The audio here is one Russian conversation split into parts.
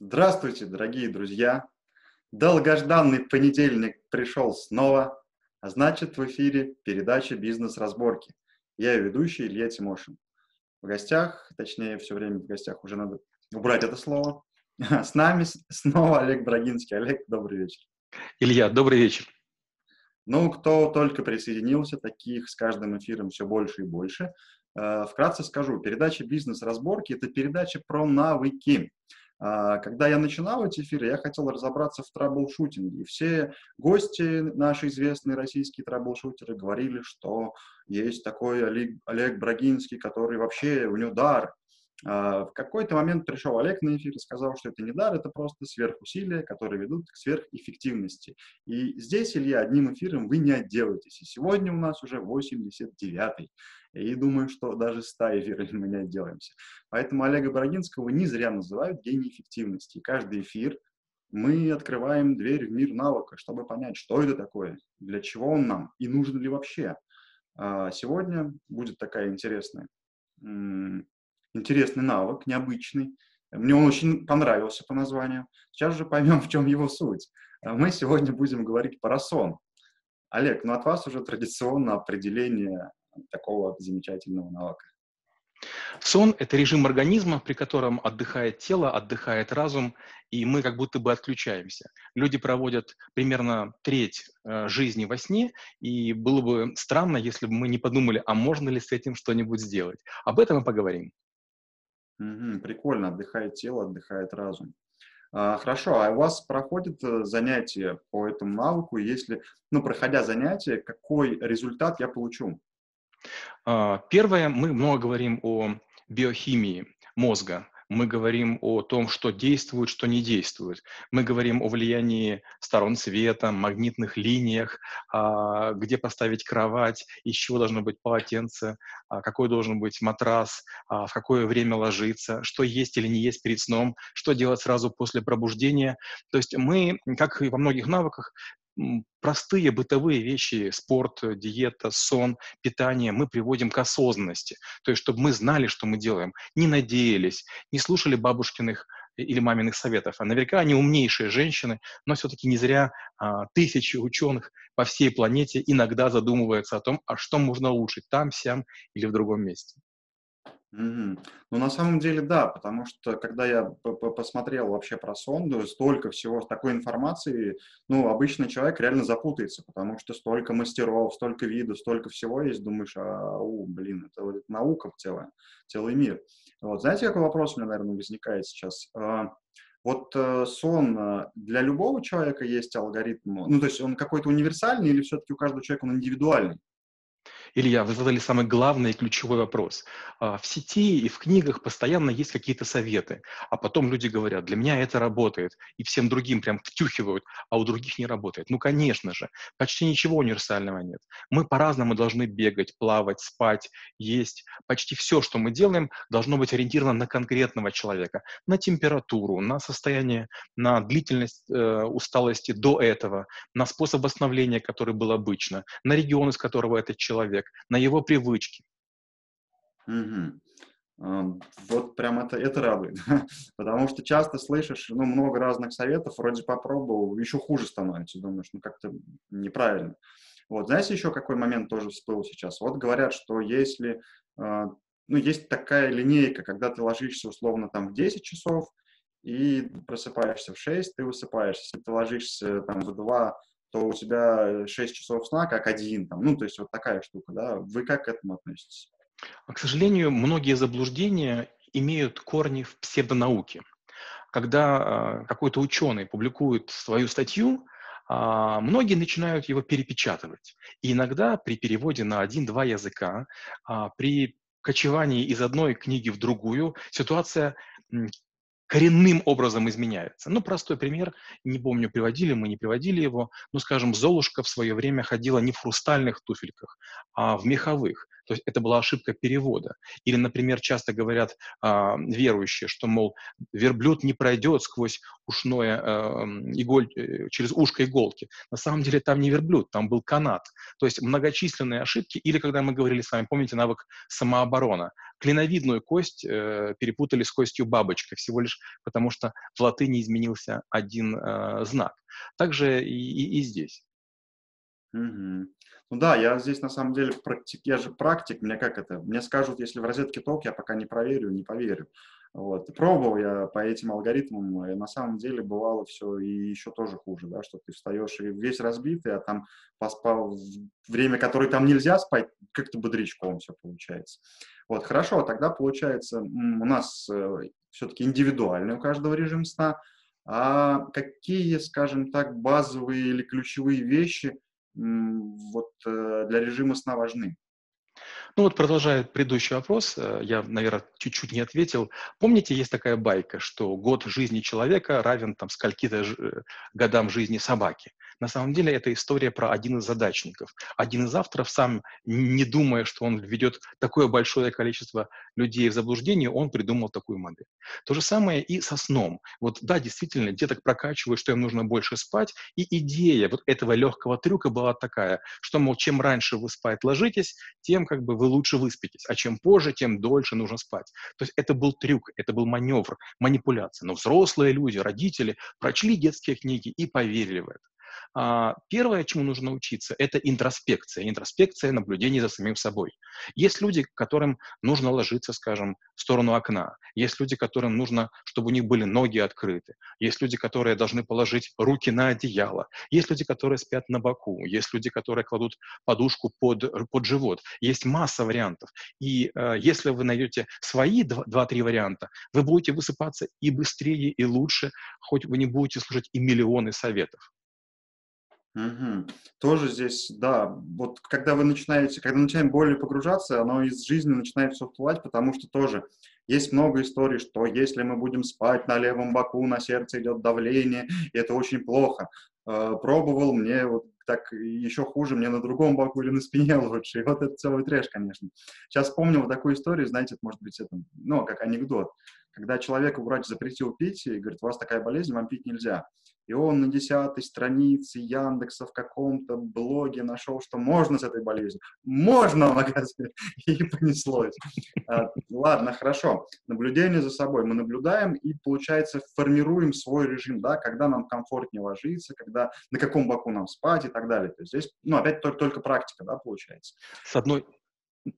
Здравствуйте, дорогие друзья! Долгожданный понедельник пришел снова, а значит в эфире передача «Бизнес-разборки». Я ведущий Илья Тимошин. В гостях, точнее, все время в гостях, уже надо убрать это слово. С нами снова Олег Брагинский. Олег, добрый вечер. Илья, добрый вечер. Ну, кто только присоединился, таких с каждым эфиром все больше и больше. Э, вкратце скажу, передача «Бизнес-разборки» — это передача про навыки. А, когда я начинал эти эфиры, я хотел разобраться в траблшутинге. И все гости, наши известные российские траблшутеры, говорили, что есть такой Олег, Олег Брагинский, который вообще, у него дар. А, в какой-то момент пришел Олег на эфир и сказал, что это не дар, это просто сверхусилия, которые ведут к сверхэффективности. И здесь, Илья, одним эфиром вы не отделаетесь. И сегодня у нас уже 89-й. И думаю, что даже 100 эфиров мы не отделаемся. Поэтому Олега Бородинского не зря называют гений эффективности. И каждый эфир мы открываем дверь в мир навыка, чтобы понять, что это такое, для чего он нам и нужен ли вообще. А, сегодня будет такая интересная, интересный навык, необычный. Мне он очень понравился по названию. Сейчас же поймем, в чем его суть. А мы сегодня будем говорить про сон. Олег, ну от вас уже традиционно определение такого замечательного навыка. Сон – это режим организма, при котором отдыхает тело, отдыхает разум, и мы как будто бы отключаемся. Люди проводят примерно треть э, жизни во сне, и было бы странно, если бы мы не подумали, а можно ли с этим что-нибудь сделать. Об этом мы поговорим. Угу, прикольно, отдыхает тело, отдыхает разум. А, хорошо, а у вас проходят э, занятия по этому навыку? Если, ну, проходя занятия, какой результат я получу? А, первое, мы много говорим о биохимии мозга, мы говорим о том, что действует, что не действует. Мы говорим о влиянии сторон света, магнитных линиях, а, где поставить кровать, из чего должно быть полотенце, а, какой должен быть матрас, в какое время ложиться, что есть или не есть перед сном, что делать сразу после пробуждения. То есть мы, как и во многих навыках, простые бытовые вещи, спорт, диета, сон, питание, мы приводим к осознанности. То есть, чтобы мы знали, что мы делаем, не надеялись, не слушали бабушкиных или маминых советов. А наверняка они умнейшие женщины, но все-таки не зря а, тысячи ученых по всей планете иногда задумываются о том, а что можно улучшить там, сям или в другом месте. Мгм. Ну, на самом деле, да, потому что когда я посмотрел вообще про сонду, столько всего, такой информации, ну, обычный человек реально запутается, потому что столько мастеров, столько видов, столько всего есть, думаешь, а, у, блин, это вот наука целая, целый мир. Вот, знаете, какой вопрос у меня, наверное, возникает сейчас? А, вот э, сон э, для любого человека есть алгоритм, ну, то есть он какой-то универсальный или все-таки у каждого человека он индивидуальный? Илья, вы задали самый главный и ключевой вопрос. А, в сети и в книгах постоянно есть какие-то советы, а потом люди говорят, для меня это работает, и всем другим прям втюхивают, а у других не работает. Ну, конечно же, почти ничего универсального нет. Мы по-разному должны бегать, плавать, спать, есть. Почти все, что мы делаем, должно быть ориентировано на конкретного человека, на температуру, на состояние, на длительность э, усталости до этого, на способ восстановления, который был обычно, на регион, из которого этот человек, человек, на его привычки. Угу. Вот прям это, это радует, потому что часто слышишь, ну, много разных советов, вроде попробовал, еще хуже становится, думаешь, ну, как-то неправильно. Вот, знаете, еще какой момент тоже всплыл сейчас? Вот говорят, что если, а, ну, есть такая линейка, когда ты ложишься условно там в 10 часов и просыпаешься в 6, ты высыпаешься. Если ты ложишься там в 2, то у тебя 6 часов сна как один, там, ну, то есть вот такая штука, да, вы как к этому относитесь? А, к сожалению, многие заблуждения имеют корни в псевдонауке. Когда э, какой-то ученый публикует свою статью, э, многие начинают его перепечатывать. И иногда при переводе на один-два языка, э, при кочевании из одной книги в другую, ситуация коренным образом изменяется. Ну, простой пример, не помню, приводили мы, не приводили его, ну, скажем, Золушка в свое время ходила не в хрустальных туфельках, а в меховых. То есть это была ошибка перевода. Или, например, часто говорят а, верующие, что, мол, верблюд не пройдет сквозь ушное, иголь, э, через ушко иголки. На самом деле там не верблюд, там был канат. То есть многочисленные ошибки. Или когда мы говорили с вами, помните навык самооборона, клиновидную кость э, перепутали с костью бабочка, всего лишь потому что в латыни изменился один э, знак. Также и, и, и здесь. Угу. Ну да, я здесь на самом деле практик, я же практик, мне как это, мне скажут, если в розетке ток, я пока не проверю, не поверю. Вот. Пробовал я по этим алгоритмам, и на самом деле бывало все и еще тоже хуже, да, что ты встаешь и весь разбитый, а там поспал время, которое там нельзя спать, как-то бодрячком все получается. Вот, хорошо, тогда получается у нас э, все-таки индивидуальный у каждого режим сна, а какие, скажем так, базовые или ключевые вещи вот э, для режима сна важны? Ну вот продолжая предыдущий вопрос, э, я, наверное, чуть-чуть не ответил. Помните, есть такая байка, что год жизни человека равен там скольки-то э, годам жизни собаки. На самом деле это история про один из задачников. Один из авторов, сам не думая, что он введет такое большое количество людей в заблуждение, он придумал такую модель. То же самое и со сном. Вот да, действительно, деток прокачивают, что им нужно больше спать, и идея вот этого легкого трюка была такая, что, мол, чем раньше вы спать ложитесь, тем как бы вы лучше выспитесь, а чем позже, тем дольше нужно спать. То есть это был трюк, это был маневр, манипуляция. Но взрослые люди, родители прочли детские книги и поверили в это. А, первое, чему нужно учиться, это интроспекция. Интроспекция, наблюдение за самим собой. Есть люди, которым нужно ложиться, скажем, в сторону окна. Есть люди, которым нужно, чтобы у них были ноги открыты. Есть люди, которые должны положить руки на одеяло. Есть люди, которые спят на боку. Есть люди, которые кладут подушку под, под живот. Есть масса вариантов. И э, если вы найдете свои два-три варианта, вы будете высыпаться и быстрее, и лучше, хоть вы не будете слушать и миллионы советов. Угу. Тоже здесь, да, вот когда вы начинаете, когда начинаем более погружаться, оно из жизни начинает все всплывать, потому что тоже есть много историй, что если мы будем спать на левом боку, на сердце идет давление, и это очень плохо. Э, пробовал, мне вот так еще хуже, мне на другом боку или на спине лучше. И вот это целый трэш, конечно. Сейчас вспомнил вот такую историю, знаете, это может быть это, ну, как анекдот. Когда человеку врач запретил пить и говорит, у вас такая болезнь, вам пить нельзя и он на десятой странице Яндекса в каком-то блоге нашел, что можно с этой болезнью. Можно, оказывается, и понеслось. А, ладно, хорошо. Наблюдение за собой. Мы наблюдаем и, получается, формируем свой режим, да, когда нам комфортнее ложиться, когда, на каком боку нам спать и так далее. То есть здесь, ну, опять только, только практика, да, получается. С одной,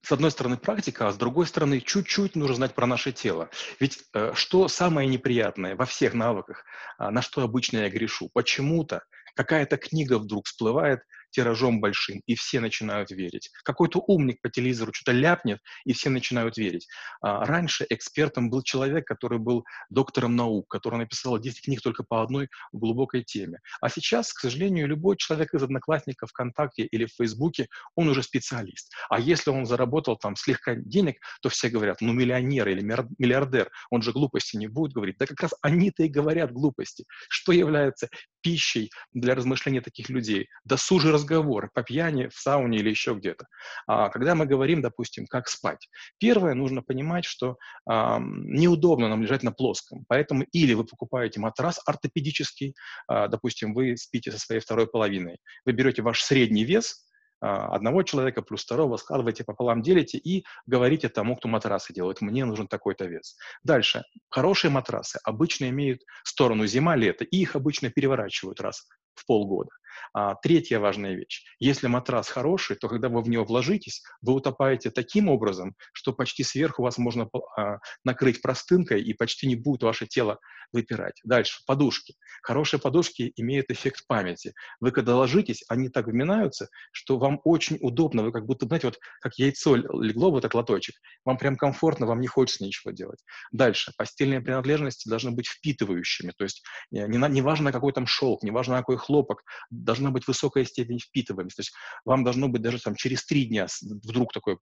с одной стороны практика, а с другой стороны чуть-чуть нужно знать про наше тело. Ведь э, что самое неприятное во всех навыках, э, на что обычно я грешу? Почему-то какая-то книга вдруг всплывает, тиражом большим, и все начинают верить. Какой-то умник по телевизору что-то ляпнет, и все начинают верить. А раньше экспертом был человек, который был доктором наук, который написал 10 книг только по одной глубокой теме. А сейчас, к сожалению, любой человек из одноклассников ВКонтакте или в Фейсбуке, он уже специалист. А если он заработал там слегка денег, то все говорят, ну миллионер или миллиардер, он же глупости не будет говорить. Да как раз они-то и говорят глупости. Что является пищей для размышления таких людей? Досужий разговоры по пьяни, в сауне или еще где-то. А когда мы говорим, допустим, как спать, первое, нужно понимать, что а, неудобно нам лежать на плоском, поэтому или вы покупаете матрас ортопедический, а, допустим, вы спите со своей второй половиной, вы берете ваш средний вес, одного человека плюс второго, складываете пополам, делите и говорите тому, кто матрасы делает, мне нужен такой-то вес. Дальше. Хорошие матрасы обычно имеют сторону зима-лето, и их обычно переворачивают раз в полгода. А, третья важная вещь. Если матрас хороший, то когда вы в него вложитесь, вы утопаете таким образом, что почти сверху вас можно а, накрыть простынкой, и почти не будет ваше тело выпирать. Дальше. Подушки. Хорошие подушки имеют эффект памяти. Вы когда ложитесь, они так вминаются, что вам очень удобно. Вы как будто, знаете, вот как яйцо легло в этот лоточек. Вам прям комфортно, вам не хочется ничего делать. Дальше. Постельные принадлежности должны быть впитывающими. То есть э, не, не важно, какой там шелк, не важно, какой хлопок, должна быть высокая степень впитываемости. То есть вам должно быть даже там через три дня вдруг такой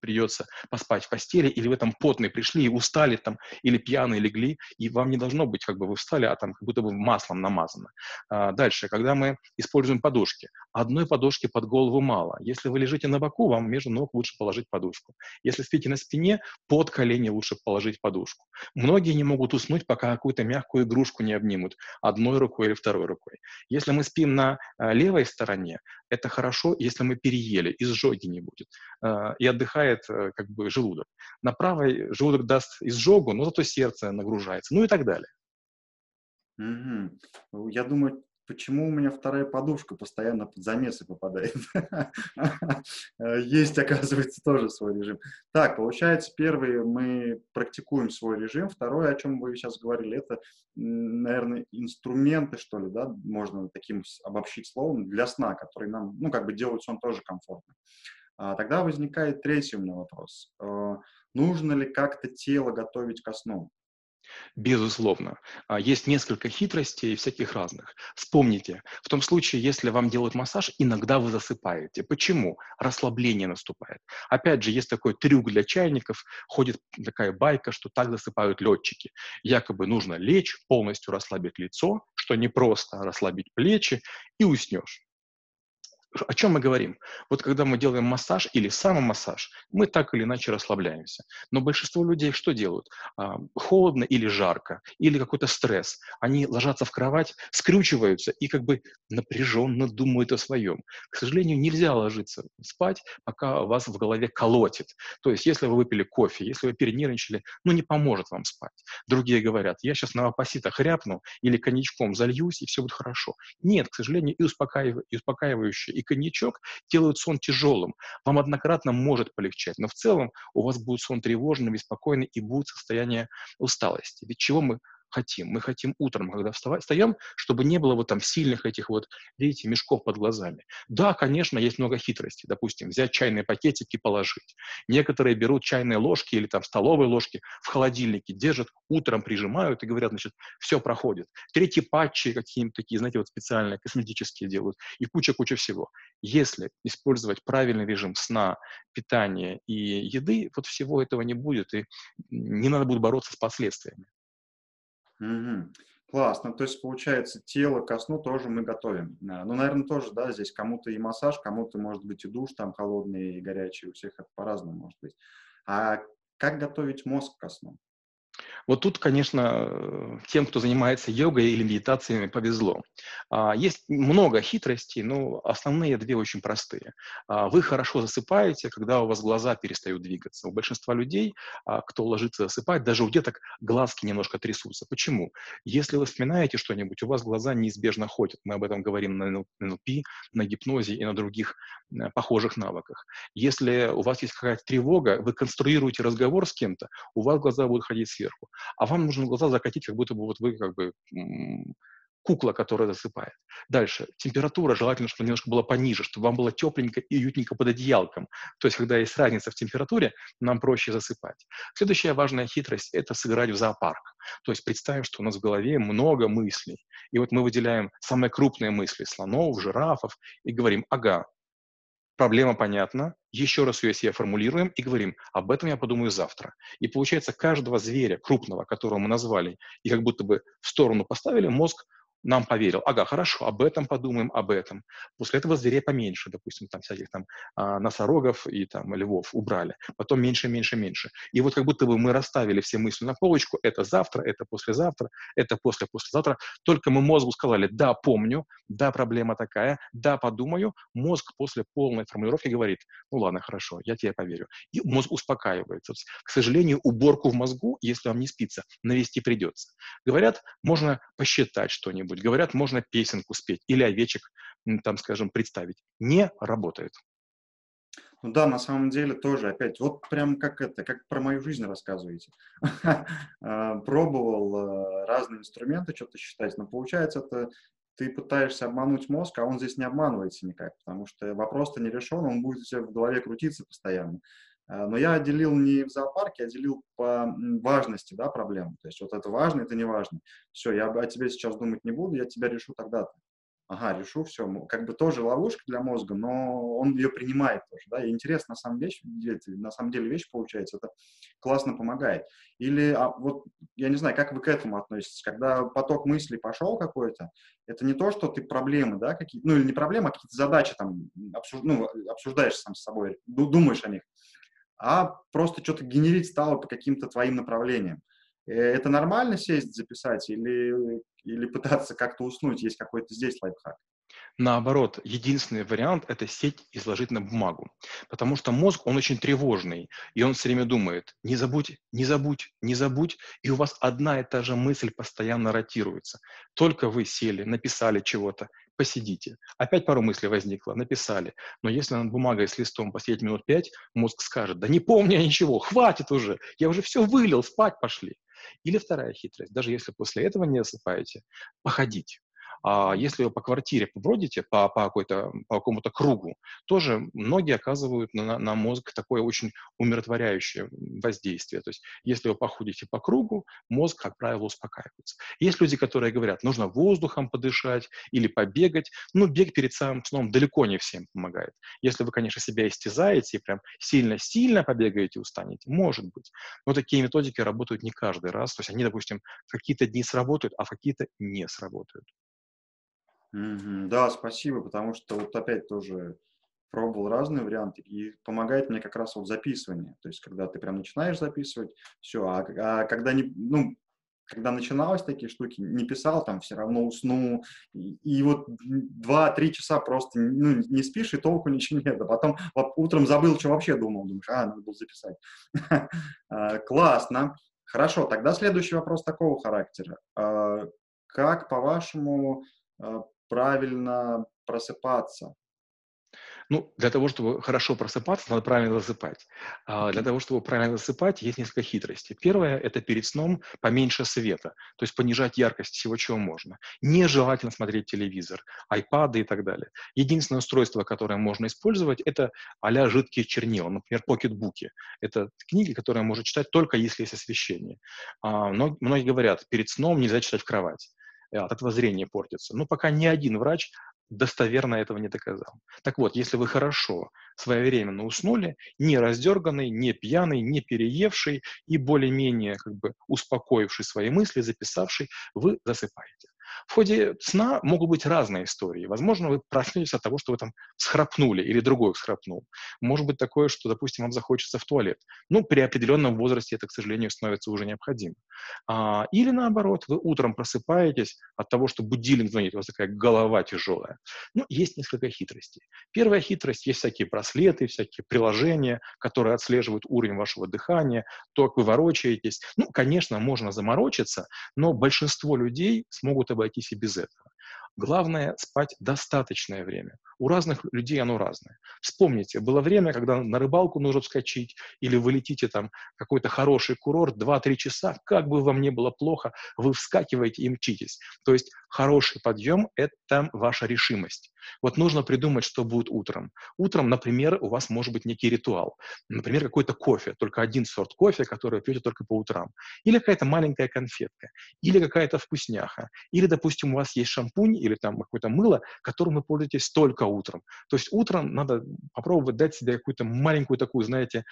придется поспать в постели, или вы там потные пришли и устали там, или пьяные легли, и вам не должно быть, как бы вы встали, а там как будто бы маслом намазано. А, дальше, когда мы используем подушки, одной подушки под голову мало. Если вы лежите на боку, вам между ног лучше положить подушку. Если спите на спине, под колени лучше положить подушку. Многие не могут уснуть, пока какую-то мягкую игрушку не обнимут одной рукой или второй рукой. Если мы спим на а, левой стороне, это хорошо, если мы переели, изжоги не будет, а, и отдыхает э, как бы желудок. На правой желудок даст изжогу, но зато сердце нагружается, ну и так далее. Угу. Я думаю, почему у меня вторая подушка постоянно под замесы попадает. Есть, оказывается, тоже свой режим. Так, получается, первый мы практикуем свой режим. Второе, о чем вы сейчас говорили, это, наверное, инструменты, что ли, да, можно таким обобщить словом, для сна, которые нам, ну, как бы делают сон тоже комфортным. А тогда возникает третий у меня вопрос. А, нужно ли как-то тело готовить ко сну? Безусловно. А, есть несколько хитростей всяких разных. Вспомните, в том случае, если вам делают массаж, иногда вы засыпаете. Почему? Расслабление наступает. Опять же, есть такой трюк для чайников, ходит такая байка, что так засыпают летчики. Якобы нужно лечь, полностью расслабить лицо, что не просто расслабить плечи, и уснешь о чем мы говорим? Вот когда мы делаем массаж или самомассаж, мы так или иначе расслабляемся. Но большинство людей что делают? А, холодно или жарко, или какой-то стресс. Они ложатся в кровать, скрючиваются и как бы напряженно думают о своем. К сожалению, нельзя ложиться спать, пока вас в голове колотит. То есть, если вы выпили кофе, если вы перенервничали, ну не поможет вам спать. Другие говорят, я сейчас на опаситах ряпну или коньячком зальюсь, и все будет хорошо. Нет, к сожалению, и, успокаивающие, и успокаивающие, и коньячок делают сон тяжелым. Вам однократно может полегчать, но в целом у вас будет сон тревожный, беспокойный и будет состояние усталости. Ведь чего мы хотим. Мы хотим утром, когда встаем, чтобы не было вот там сильных этих вот, видите, мешков под глазами. Да, конечно, есть много хитростей. Допустим, взять чайные пакетики положить. Некоторые берут чайные ложки или там столовые ложки в холодильнике, держат, утром прижимают и говорят, значит, все проходит. Третьи патчи какие-нибудь такие, знаете, вот специальные, косметические делают. И куча-куча всего. Если использовать правильный режим сна, питания и еды, вот всего этого не будет, и не надо будет бороться с последствиями. Угу. Классно. То есть, получается, тело ко сну тоже мы готовим. А, ну, наверное, тоже, да, здесь кому-то и массаж, кому-то, может быть, и душ там холодный и горячий, у всех это по-разному может быть. А как готовить мозг ко сну? Вот тут, конечно, тем, кто занимается йогой или медитациями, повезло. А, есть много хитростей, но основные две очень простые. А, вы хорошо засыпаете, когда у вас глаза перестают двигаться. У большинства людей, а, кто ложится засыпать, даже у деток глазки немножко трясутся. Почему? Если вы вспоминаете что-нибудь, у вас глаза неизбежно ходят. Мы об этом говорим на НЛП, на гипнозе и на других похожих навыках. Если у вас есть какая-то тревога, вы конструируете разговор с кем-то, у вас глаза будут ходить сверху а вам нужно глаза закатить, как будто бы вот вы как бы кукла, которая засыпает. Дальше. Температура желательно, чтобы немножко была пониже, чтобы вам было тепленько и уютненько под одеялком. То есть, когда есть разница в температуре, нам проще засыпать. Следующая важная хитрость – это сыграть в зоопарк. То есть представим, что у нас в голове много мыслей. И вот мы выделяем самые крупные мысли – слонов, жирафов, и говорим, ага, проблема понятна, еще раз ее себе формулируем и говорим, об этом я подумаю завтра. И получается, каждого зверя крупного, которого мы назвали, и как будто бы в сторону поставили, мозг нам поверил, ага, хорошо, об этом подумаем, об этом. После этого зверей поменьше, допустим, там всяких там а, носорогов и там львов убрали. Потом меньше, меньше, меньше. И вот как будто бы мы расставили все мысли на полочку, это завтра, это послезавтра, это после послезавтра. Только мы мозгу сказали, да, помню, да, проблема такая, да, подумаю. Мозг после полной формулировки говорит, ну ладно, хорошо, я тебе поверю. И мозг успокаивается. К сожалению, уборку в мозгу, если вам не спится, навести придется. Говорят, можно посчитать что-нибудь, что-нибудь. Говорят, можно песенку спеть или овечек, там, скажем, представить. Не работает. Ну да, на самом деле тоже опять, вот прям как это, как про мою жизнь рассказываете. А, пробовал а, разные инструменты что-то считать, но получается это ты пытаешься обмануть мозг, а он здесь не обманывается никак, потому что вопрос-то не решен, он будет у тебя в голове крутиться постоянно. А, но я отделил не в зоопарке, а отделил по важности да, проблем. То есть вот это важно, это не важно. Все, я о тебе сейчас думать не буду, я тебя решу тогда-то. ага, решу, все, как бы тоже ловушка для мозга, но он ее принимает тоже, да, и интересно, на самом деле, на самом деле вещь получается, это классно помогает. Или, а, вот, я не знаю, как вы к этому относитесь, когда поток мыслей пошел какой-то, это не то, что ты проблемы, да, какие ну, или не проблемы, а какие-то задачи там обсуж, ну, обсуждаешь сам с собой, думаешь о них, а просто что-то генерить стало по каким-то твоим направлениям. Э, это нормально сесть, записать или, или пытаться как-то уснуть? Есть какой-то здесь лайфхак? Наоборот, единственный вариант – это сеть изложить на бумагу. Потому что мозг, он очень тревожный, и он все время думает, не забудь, не забудь, не забудь, и у вас одна и та же мысль постоянно ротируется. Только вы сели, написали чего-то, посидите. Опять пару мыслей возникло, написали. Но если над бумагой с листом посидеть минут пять, мозг скажет, да не помню я ничего, хватит уже, я уже все вылил, спать пошли. Или вторая хитрость, даже если после этого не засыпаете, походить. А если вы по квартире побродите по, по, какой-то, по какому-то кругу, тоже многие оказывают на, на мозг такое очень умиротворяющее воздействие. То есть если вы походите по кругу, мозг, как правило, успокаивается. Есть люди, которые говорят, нужно воздухом подышать или побегать. Ну, бег перед самым сном далеко не всем помогает. Если вы, конечно, себя истязаете и прям сильно-сильно побегаете, устанете, может быть. Но такие методики работают не каждый раз. То есть они, допустим, какие-то дни сработают, а какие-то не сработают. Да, спасибо, потому что вот опять тоже пробовал разные варианты, и помогает мне как раз вот записывание. То есть, когда ты прям начинаешь записывать, все, а, а когда не, ну, когда начиналось такие штуки, не писал, там все равно усну, и, и вот два-три часа просто ну, не спишь, и толку ничего нет. А потом утром забыл, что вообще думал, думаешь, а, надо было записать. А, классно. Хорошо, тогда следующий вопрос такого характера. А, как, по-вашему, правильно просыпаться. Ну, для того, чтобы хорошо просыпаться, надо правильно засыпать. А для того, чтобы правильно засыпать, есть несколько хитростей. Первое – это перед сном поменьше света, то есть понижать яркость всего, чего можно. Нежелательно смотреть телевизор, айпады и так далее. Единственное устройство, которое можно использовать, это а жидкие чернила, например, покетбуки. Это книги, которые можно читать только если есть освещение. А, многие говорят, перед сном нельзя читать в кровать от этого зрение портится. Но пока ни один врач достоверно этого не доказал. Так вот, если вы хорошо, своевременно уснули, не раздерганный, не пьяный, не переевший и более-менее как бы успокоивший свои мысли, записавший, вы засыпаете. В ходе сна могут быть разные истории. Возможно, вы проснетесь от того, что вы там схрапнули или другой схрапнул. Может быть такое, что, допустим, вам захочется в туалет. Ну, при определенном возрасте это, к сожалению, становится уже необходимо. А, или наоборот, вы утром просыпаетесь от того, что будильник звонит, у вас такая голова тяжелая. Ну, есть несколько хитростей. Первая хитрость, есть всякие браслеты, всякие приложения, которые отслеживают уровень вашего дыхания, то, как вы ворочаетесь. Ну, конечно, можно заморочиться, но большинство людей смогут обойтись и без этого. Главное – спать достаточное время. У разных людей оно разное. Вспомните, было время, когда на рыбалку нужно вскочить, или вы летите там какой-то хороший курорт, 2-3 часа, как бы вам не было плохо, вы вскакиваете и мчитесь. То есть хороший подъем – это ваша решимость. Вот нужно придумать, что будет утром. Утром, например, у вас может быть некий ритуал. Например, какой-то кофе, только один сорт кофе, который вы пьете только по утрам. Или какая-то маленькая конфетка. Или какая-то вкусняха. Или, допустим, у вас есть шампунь или там какое-то мыло, которым вы пользуетесь только утром. То есть утром надо попробовать дать себе какую-то маленькую такую, знаете,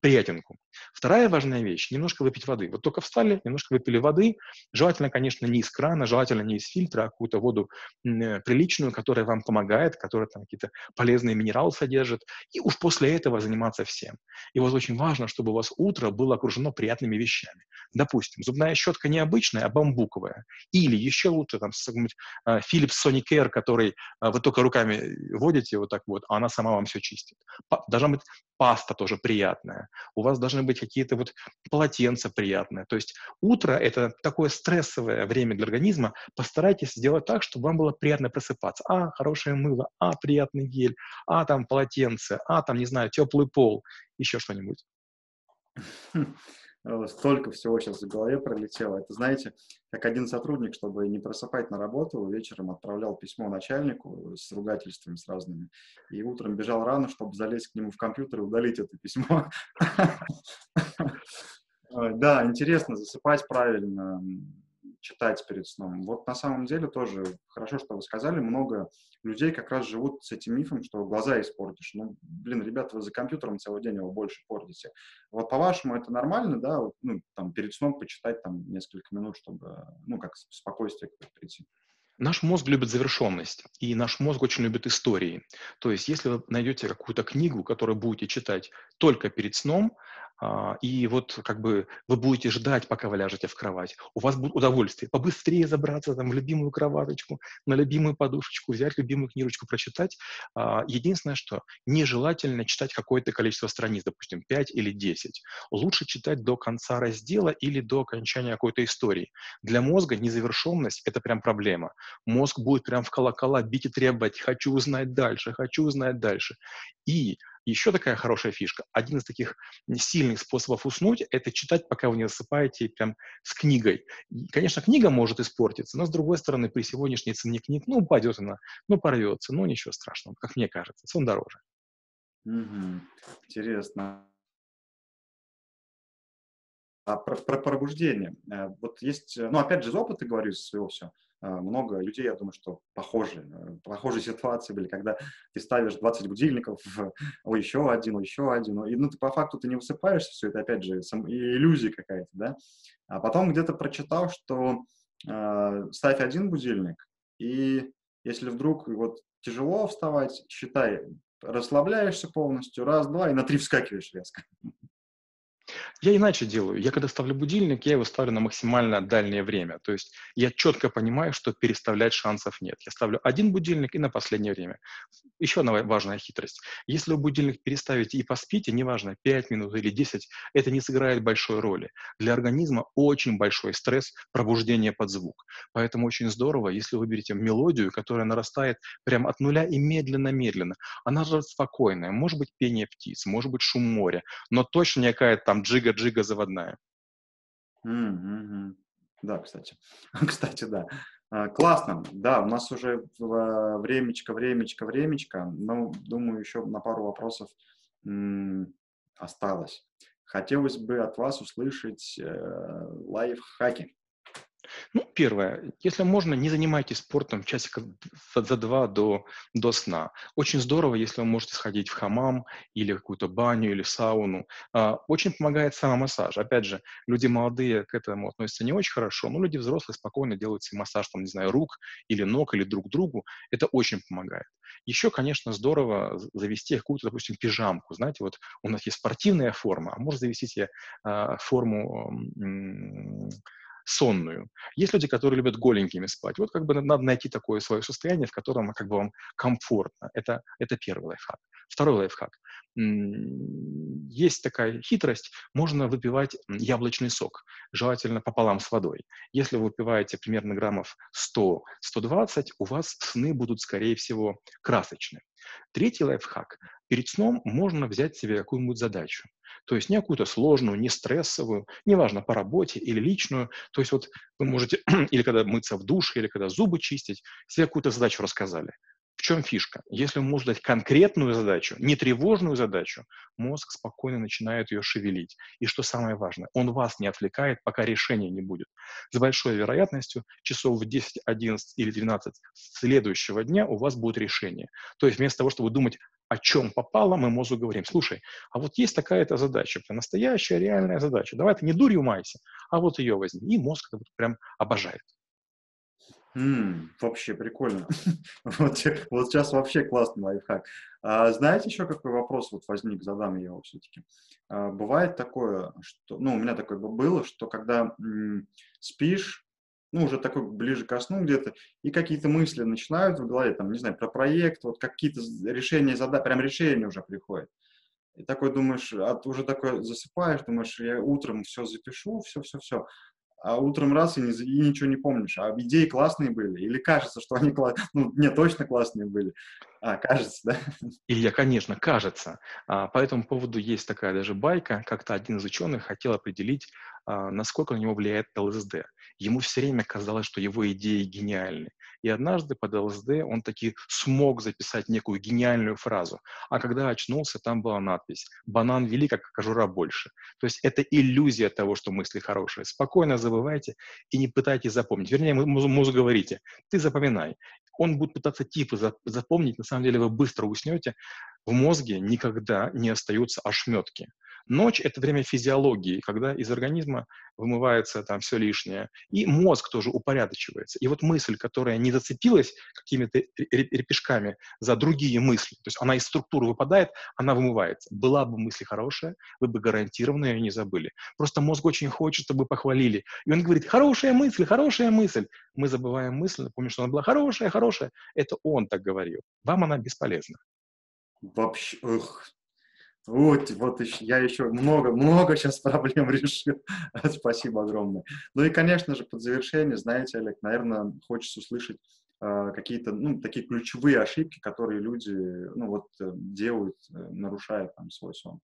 приятинку. Вторая важная вещь – немножко выпить воды. Вот только встали, немножко выпили воды. Желательно, конечно, не из крана, желательно не из фильтра, а какую-то воду э, приличную, которая вам помогает, которая там какие-то полезные минералы содержит. И уж после этого заниматься всем. И вот очень важно, чтобы у вас утро было окружено приятными вещами. Допустим, зубная щетка не обычная, а бамбуковая. Или еще лучше там э, Philips Sonicare, который э, вы только руками водите вот так вот, а она сама вам все чистит. Должна быть паста тоже приятная. У вас должны быть какие-то вот полотенца приятные. То есть утро — это такое стрессовое время для организма. Постарайтесь сделать так, чтобы вам было приятно просыпаться. А, хорошее мыло, а, приятный гель, а, там полотенце, а, там, не знаю, теплый пол, еще что-нибудь. Столько всего сейчас в голове пролетело. Это, знаете, как один сотрудник, чтобы не просыпать на работу, вечером отправлял письмо начальнику с ругательствами с разными, и утром бежал рано, чтобы залезть к нему в компьютер и удалить это письмо. Да, интересно, засыпать правильно. Читать перед сном. Вот на самом деле тоже хорошо, что вы сказали, много людей как раз живут с этим мифом, что глаза испортишь. Ну, блин, ребята, вы за компьютером целый день его больше портите. Вот по-вашему это нормально, да, ну, там, перед сном почитать там несколько минут, чтобы, ну, как спокойствие прийти? Наш мозг любит завершенность, и наш мозг очень любит истории. То есть, если вы найдете какую-то книгу, которую будете читать только перед сном, а, и вот как бы вы будете ждать, пока вы ляжете в кровать. У вас будет удовольствие побыстрее забраться там в любимую кроваточку, на любимую подушечку, взять любимую книжечку, прочитать. А, единственное, что нежелательно читать какое-то количество страниц, допустим, 5 или 10. Лучше читать до конца раздела или до окончания какой-то истории. Для мозга незавершенность — это прям проблема. Мозг будет прям в колокола бить и требовать «хочу узнать дальше, хочу узнать дальше». И еще такая хорошая фишка. Один из таких сильных способов уснуть – это читать, пока вы не засыпаете, прям с книгой. И, конечно, книга может испортиться, но, с другой стороны, при сегодняшней цене книг, ну, упадет она, ну, порвется, ну, ничего страшного, как мне кажется, сон дороже. Угу. Интересно. А про, про пробуждение. Э, вот есть, ну, опять же, из опыта говорю, из своего все. А, много людей, я думаю, что похожие, э, похожие ситуации были, когда ты ставишь 20 будильников, о, еще один, о, еще один, и ну, ты по факту ты не высыпаешься, все это, опять же, сам, иллюзия какая-то, да, а потом где-то прочитал, что э, ставь один будильник, и если вдруг вот тяжело вставать, считай, расслабляешься полностью, раз, два, и на три вскакиваешь резко. Я иначе делаю. Я когда ставлю будильник, я его ставлю на максимально дальнее время. То есть я четко понимаю, что переставлять шансов нет. Я ставлю один будильник и на последнее время. Еще одна важная хитрость. Если вы будильник переставите и поспите, неважно, 5 минут или 10, это не сыграет большой роли. Для организма очень большой стресс пробуждения под звук. Поэтому очень здорово, если вы берете мелодию, которая нарастает прямо от нуля и медленно-медленно. Она же спокойная. Может быть пение птиц, может быть шум моря, но точно не какая-то там джига-джига заводная. Mm-hmm. Да, кстати. кстати, да. А, классно. Да, у нас уже времечко, времечко, времечко. Но, думаю, еще на пару вопросов осталось. Хотелось бы от вас услышать э, лайфхаки. Первое, если можно, не занимайтесь спортом часиков за два до, до сна. Очень здорово, если вы можете сходить в хамам или какую-то баню или сауну. А, очень помогает самомассаж. Опять же, люди молодые к этому относятся не очень хорошо, но люди взрослые спокойно делают себе массаж, там, не знаю, рук или ног или друг другу. Это очень помогает. Еще, конечно, здорово завести какую-то, допустим, пижамку. Знаете, вот у нас есть спортивная форма, а можно завести себе а, форму сонную. Есть люди, которые любят голенькими спать. Вот как бы надо найти такое свое состояние, в котором как бы вам комфортно. Это, это первый лайфхак. Второй лайфхак. Есть такая хитрость, можно выпивать яблочный сок, желательно пополам с водой. Если вы выпиваете примерно граммов 100-120, у вас сны будут, скорее всего, красочные. Третий лайфхак. Перед сном можно взять себе какую-нибудь задачу. То есть не какую-то сложную, не стрессовую, неважно, по работе или личную. То есть вот вы можете, или когда мыться в душе, или когда зубы чистить, себе какую-то задачу рассказали. В чем фишка? Если можете дать конкретную задачу, не тревожную задачу, мозг спокойно начинает ее шевелить. И что самое важное, он вас не отвлекает, пока решения не будет. С большой вероятностью часов в 10, 11 или 12 следующего дня у вас будет решение. То есть вместо того, чтобы думать, о чем попало, мы мозгу говорим, слушай, а вот есть такая-то задача, прям настоящая реальная задача, давай ты не дурью майся, а вот ее возьми. И мозг это прям обожает. М, вообще прикольно. Вот, вот сейчас вообще классный лайфхак. А, знаете еще какой вопрос вот возник, задам его все-таки. А, бывает такое, что, ну, у меня такое было, что когда м, спишь, ну, уже такой ближе ко сну где-то, и какие-то мысли начинают в голове, там, не знаю, про проект, вот какие-то решения задач, прям решения уже приходят. И такой думаешь, а уже такой засыпаешь, думаешь, я утром все запишу, все-все-все а утром раз и, не, и ничего не помнишь. А идеи классные были? Или кажется, что они классные? Ну, не, точно классные были. А, кажется, да? Илья, конечно, кажется. А, по этому поводу есть такая даже байка. Как-то один из ученых хотел определить, а, насколько на него влияет ЛСД. Ему все время казалось, что его идеи гениальны. И однажды под ЛСД он таки смог записать некую гениальную фразу. А когда очнулся, там была надпись «Банан велик, как кожура больше». То есть это иллюзия того, что мысли хорошие. Спокойно забывайте и не пытайтесь запомнить. Вернее, мозгу говорите, ты запоминай. Он будет пытаться типы запомнить, на самом деле вы быстро уснете. В мозге никогда не остаются ошметки. Ночь — это время физиологии, когда из организма вымывается там все лишнее, и мозг тоже упорядочивается. И вот мысль, которая не зацепилась какими-то репешками за другие мысли, то есть она из структуры выпадает, она вымывается. Была бы мысль хорошая, вы бы гарантированно ее не забыли. Просто мозг очень хочет, чтобы похвалили. И он говорит, хорошая мысль, хорошая мысль. Мы забываем мысль, напомним, что она была хорошая, хорошая. Это он так говорил. Вам она бесполезна. Вообще, эх, вот, вот еще, я еще много, много сейчас проблем решил. Спасибо огромное. Ну и, конечно же, под завершение, знаете, Олег, наверное, хочется услышать э, какие-то, ну, такие ключевые ошибки, которые люди, ну, вот, э, делают, э, нарушая там свой сон.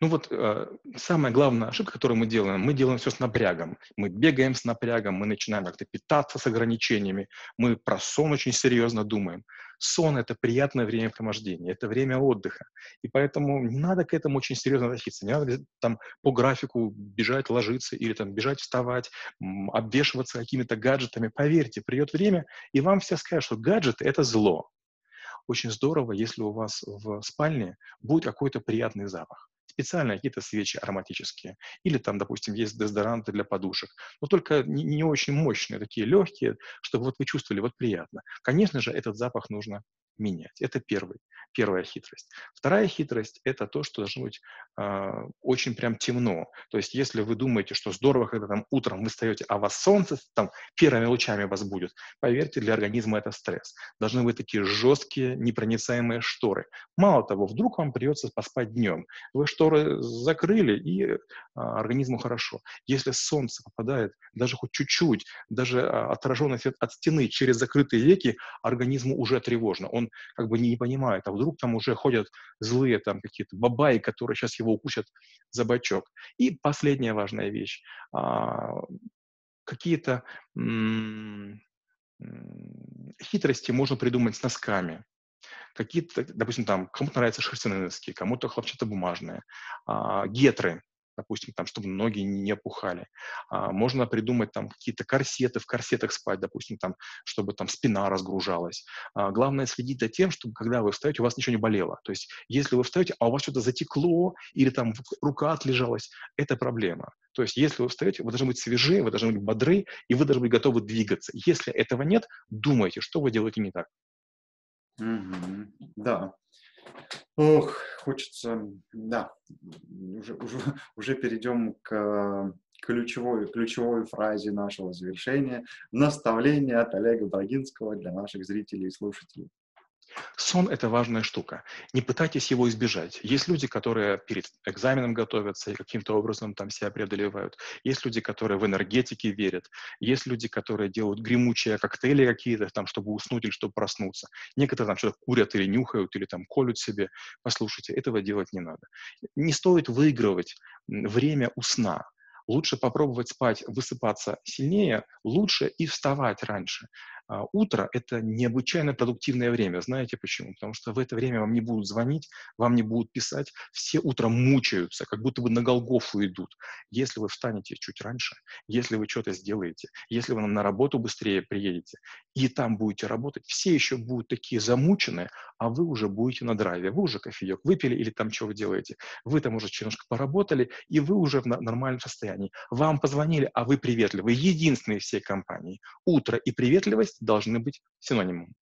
Ну вот э, самая главная ошибка, которую мы делаем, мы делаем все с напрягом. Мы бегаем с напрягом, мы начинаем как-то питаться с ограничениями, мы про сон очень серьезно думаем. Сон — это приятное времяпровождение, это время отдыха. И поэтому не надо к этому очень серьезно относиться. Не надо там по графику бежать, ложиться или там бежать, вставать, обвешиваться какими-то гаджетами. Поверьте, придет время, и вам все скажут, что гаджеты — это зло. Очень здорово, если у вас в спальне будет какой-то приятный запах специально какие-то свечи ароматические. Или там, допустим, есть дезодоранты для подушек. Но только не, не очень мощные, такие легкие, чтобы вот вы чувствовали вот приятно. Конечно же, этот запах нужно менять. Это первый, первая хитрость. Вторая хитрость – это то, что должно быть э, очень прям темно. То есть если вы думаете, что здорово, когда там утром вы встаете, а вас солнце там первыми лучами вас будет, поверьте, для организма это стресс. Должны быть такие жесткие, непроницаемые шторы. Мало того, вдруг вам придется поспать днем. Вы шторы закрыли, и э, организму хорошо. Если солнце попадает даже хоть чуть-чуть, даже э, отраженный свет от стены через закрытые веки, организму уже тревожно. Он как бы не, не понимает, а вдруг там уже ходят злые там какие-то бабаи, которые сейчас его укусят за бочок. И последняя важная вещь. А, какие-то хитрости можно придумать с носками какие-то, допустим, там, кому-то нравятся шерстяные носки, кому-то хлопчатобумажные, а, гетры, допустим, там, чтобы ноги не опухали. А, можно придумать там какие-то корсеты, в корсетах спать, допустим, там, чтобы там спина разгружалась. А, главное следить за тем, чтобы когда вы встаете, у вас ничего не болело. То есть если вы встаете, а у вас что-то затекло или там рука отлежалась, это проблема. То есть если вы встаете, вы должны быть свежи, вы должны быть бодры, и вы должны быть готовы двигаться. Если этого нет, думайте, что вы делаете не так. Mm-hmm. Да. Ох, хочется, да, уже, уже, уже перейдем к ключевой, ключевой фразе нашего завершения. Наставление от Олега Брагинского для наших зрителей и слушателей. Сон – это важная штука. Не пытайтесь его избежать. Есть люди, которые перед экзаменом готовятся и каким-то образом там себя преодолевают. Есть люди, которые в энергетике верят. Есть люди, которые делают гремучие коктейли какие-то, там, чтобы уснуть или чтобы проснуться. Некоторые там что-то курят или нюхают, или там колют себе. Послушайте, этого делать не надо. Не стоит выигрывать время у сна лучше попробовать спать, высыпаться сильнее, лучше и вставать раньше. А, утро — это необычайно продуктивное время. Знаете почему? Потому что в это время вам не будут звонить, вам не будут писать. Все утром мучаются, как будто бы на Голгофу идут. Если вы встанете чуть раньше, если вы что-то сделаете, если вы на работу быстрее приедете и там будете работать, все еще будут такие замученные, а вы уже будете на драйве. Вы уже кофеек выпили или там что вы делаете. Вы там уже немножко поработали, и вы уже в нормальном состоянии. Вам позвонили, а вы приветливы. Единственные всей компании. Утро и приветливость должны быть синонимом.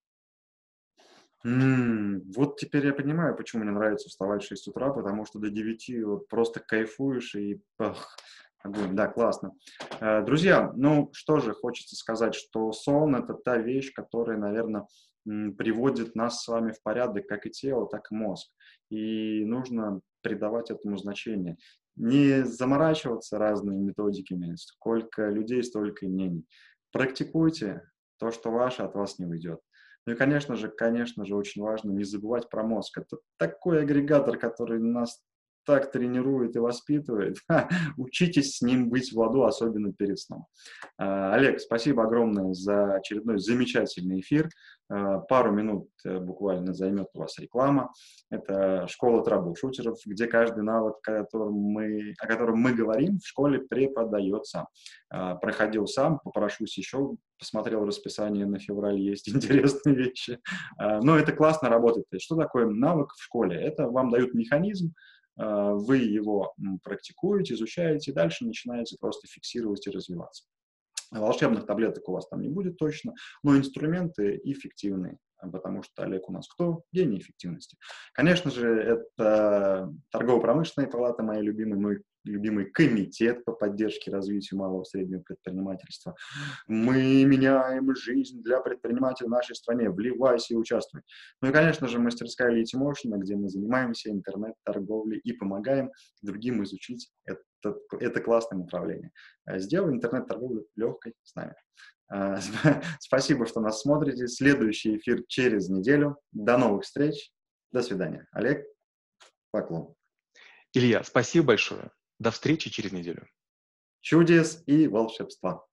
Mm, вот теперь я понимаю, почему мне нравится вставать в 6 утра, потому что до 9 вот просто кайфуешь и ах, огонь. Да, классно. Э, друзья, ну что же, хочется сказать, что сон – это та вещь, которая, наверное, приводит нас с вами в порядок, как и тело, так и мозг. И нужно придавать этому значение. Не заморачиваться разными методиками. Сколько людей, столько и мнений. Практикуйте, то, что ваше, от вас не уйдет. Ну и, конечно же, конечно же, очень важно не забывать про мозг. Это такой агрегатор, который нас так тренирует и воспитывает. Учитесь с ним быть в ладу, особенно перед сном. А, Олег, спасибо огромное за очередной замечательный эфир. А, пару минут э, буквально займет у вас реклама. Это школа трэбл-шутеров, где каждый навык, которым мы, о котором мы говорим, в школе преподается. А, проходил сам, попрошусь еще, посмотрел расписание на февраль, есть интересные вещи. Но это классно работает. Что такое навык в школе? Это вам дают механизм, вы его практикуете, изучаете, и дальше начинаете просто фиксировать и развиваться. Волшебных таблеток у вас там не будет точно, но инструменты эффективные, потому что Олег у нас кто? Гений эффективности. Конечно же, это торгово-промышленная палата моя любимая, мой любимый комитет по поддержке развития малого и среднего предпринимательства. Мы меняем жизнь для предпринимателей в нашей стране. Вливайся и участвуй. Ну и, конечно же, мастерская Motion, где мы занимаемся интернет-торговлей и помогаем другим изучить это, это классное направление. Сделай интернет-торговлю легкой с нами. А, спасибо, что нас смотрите. Следующий эфир через неделю. До новых встреч. До свидания. Олег, поклон. Илья, спасибо большое. До встречи через неделю. Чудес и волшебства.